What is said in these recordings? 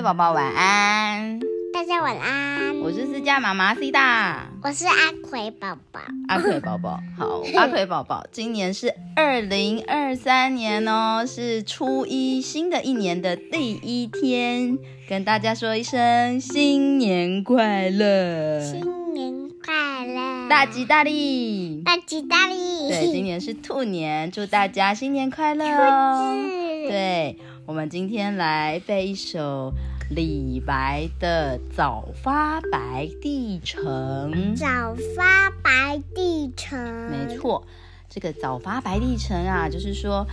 位宝宝晚安，大家晚安。我是私家妈妈 C 大，我是阿奎宝宝。阿奎宝宝 好，阿奎宝宝，今年是二零二三年哦，是初一新的一年的第一天，跟大家说一声新年快乐，新年快乐，大吉大利，大吉大利。对，今年是兔年，祝大家新年快乐哦。对，我们今天来背一首李白的《早发白帝城》。早发白帝，这个早发白帝城啊，就是说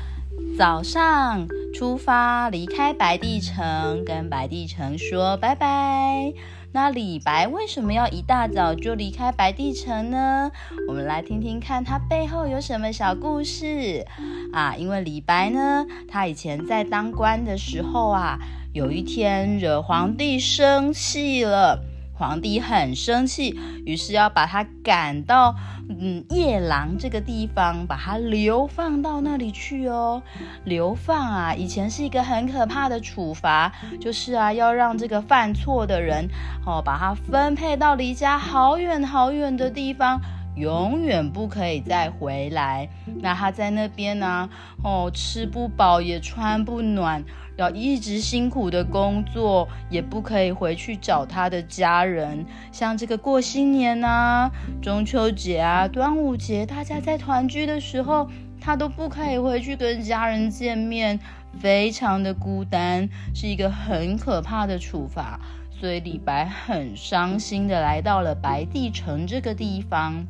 早上出发离开白帝城，跟白帝城说拜拜。那李白为什么要一大早就离开白帝城呢？我们来听听看他背后有什么小故事啊！因为李白呢，他以前在当官的时候啊，有一天惹皇帝生气了。皇帝很生气，于是要把他赶到嗯夜郎这个地方，把他流放到那里去哦。流放啊，以前是一个很可怕的处罚，就是啊要让这个犯错的人哦，把他分配到离家好远好远的地方，永远不可以再回来。那他在那边呢，哦吃不饱也穿不暖。要一直辛苦的工作，也不可以回去找他的家人。像这个过新年啊、中秋节啊、端午节，大家在团聚的时候，他都不可以回去跟家人见面，非常的孤单，是一个很可怕的处罚。所以李白很伤心的来到了白帝城这个地方。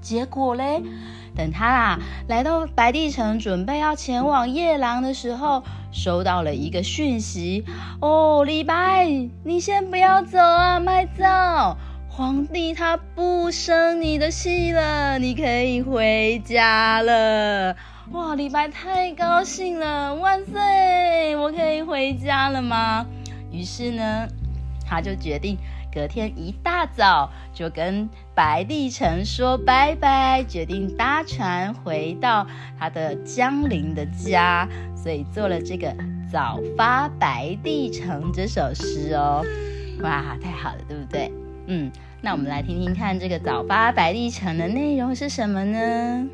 结果嘞，等他啊来到白帝城，准备要前往夜郎的时候，收到了一个讯息。哦，李白，你先不要走啊，慢走！皇帝他不生你的气了，你可以回家了。哇，李白太高兴了，万岁！我可以回家了吗？于是呢，他就决定。隔天一大早就跟白帝城说拜拜，决定搭船回到他的江陵的家，所以做了这个《早发白帝城》这首诗哦。哇，太好了，对不对？嗯，那我们来听听看这个《早发白帝城》的内容是什么呢？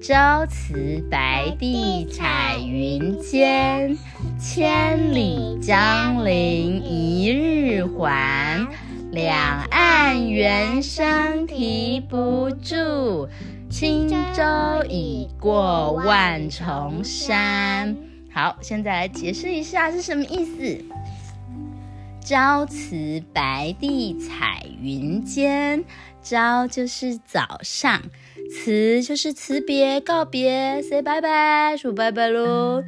朝辞白帝彩云间，千里江陵还。两岸猿声啼不住，轻舟已过万重山。好，现在来解释一下是什么意思。朝辞白帝彩云间，朝就是早上。辞就是辞别、告别，say 拜拜，说拜拜喽。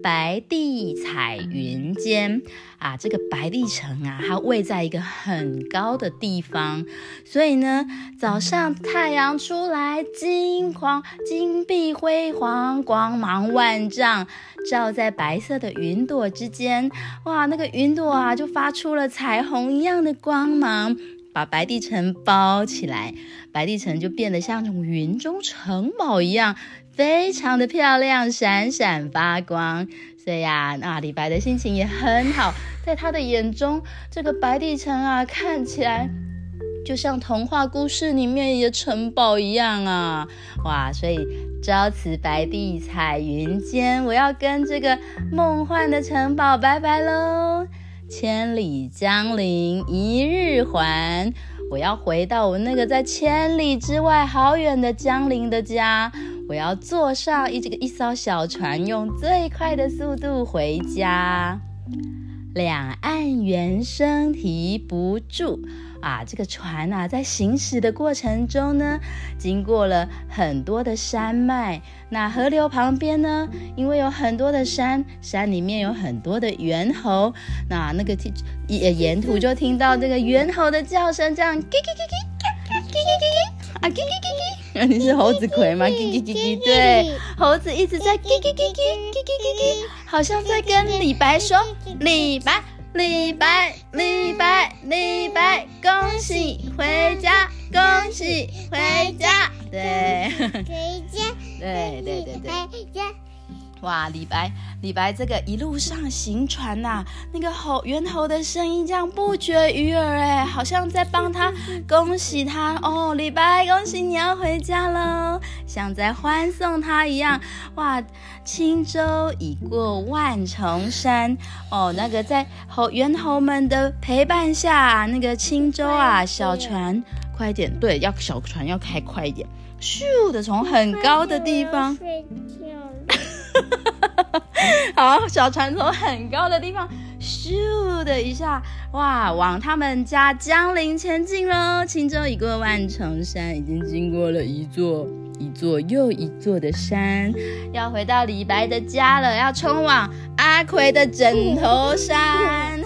白帝彩云间啊，这个白帝城啊，它位在一个很高的地方，所以呢，早上太阳出来，金黄、金碧辉煌，光芒万丈，照在白色的云朵之间，哇，那个云朵啊，就发出了彩虹一样的光芒。把白帝城包起来，白帝城就变得像那种云中城堡一样，非常的漂亮，闪闪发光。所以呀，那李白的心情也很好，在他的眼中，这个白帝城啊，看起来就像童话故事里面的城堡一样啊！哇，所以朝辞白帝彩云间，我要跟这个梦幻的城堡拜拜喽。千里江陵一日还，我要回到我那个在千里之外好远的江陵的家。我要坐上一这个一艘小船，用最快的速度回家。两岸猿声啼不住。啊，这个船啊，在行驶的过程中呢，经过了很多的山脉。那河流旁边呢，因为有很多的山，山里面有很多的猿猴。那那个沿沿途就听到这个猿猴的叫声，这样叽叽叽叽，叽叽叽叽，啊叽叽叽叽。你是猴子葵吗？叽叽叽叽，对，猴子一直在叽叽叽叽，叽叽叽叽，好像在跟李白说，李白。李白，李白，李白，恭喜回家，恭喜回家，对，回家，对对对对，哇，李白李白这个一路上行船呐、那个猴猿猴的声音这样不绝于耳，哎，好像在帮他 恭喜他哦，李白，恭喜你要回家喽，像在欢送他一样。哇，轻舟已过万重山哦，那个在猴猿猴们的陪伴下，那个轻舟啊，小船，快点，对，要小船要开快一点，咻的从很高的地方。睡觉了。好，小船从很高的地方咻的一下，哇，往他们家江陵前进喽。轻舟已过万重山，已经经过了一座一座又一座的山，要回到李白的家了，要冲往阿奎的枕头山。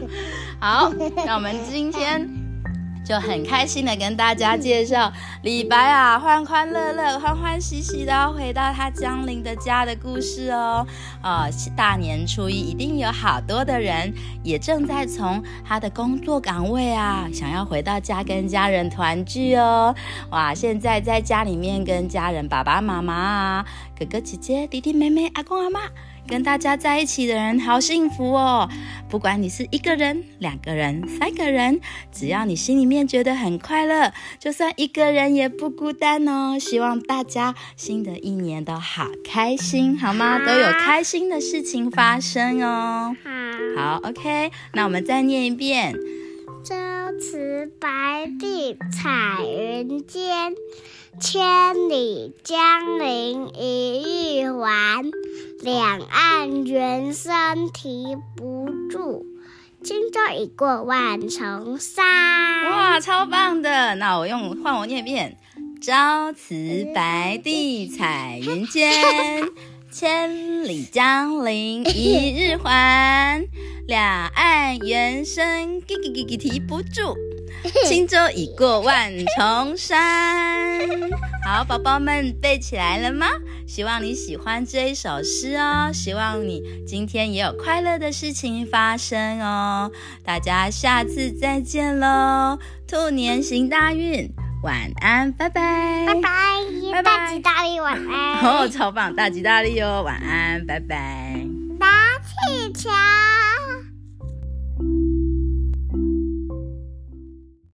好，那我们今天。就很开心的跟大家介绍李白啊，欢欢乐乐、欢欢喜喜的回到他江陵的家的故事哦。啊、大年初一一定有好多的人也正在从他的工作岗位啊，想要回到家跟家人团聚哦。哇，现在在家里面跟家人、爸爸妈妈啊、哥哥姐姐、弟弟妹妹、阿公阿妈。跟大家在一起的人好幸福哦！不管你是一个人、两个人、三个人，只要你心里面觉得很快乐，就算一个人也不孤单哦。希望大家新的一年都好开心，好吗？都有开心的事情发生哦。好，好，OK，那我们再念一遍。朝辞白帝彩云间，千里江陵一日还。两岸猿声啼不住，轻舟已过万重山。哇，超棒的！那我用换我念一遍：朝辞白帝彩云间，千里江陵一日还。两岸猿声叽叽叽叽啼不住，轻舟已过万重山。好，宝宝们背起来了吗？希望你喜欢这一首诗哦，希望你今天也有快乐的事情发生哦。大家下次再见喽！兔年行大运，晚安，拜拜，拜拜，拜拜大吉大利，晚安。哦，超棒，大吉大利哦，晚安，拜拜。打气球。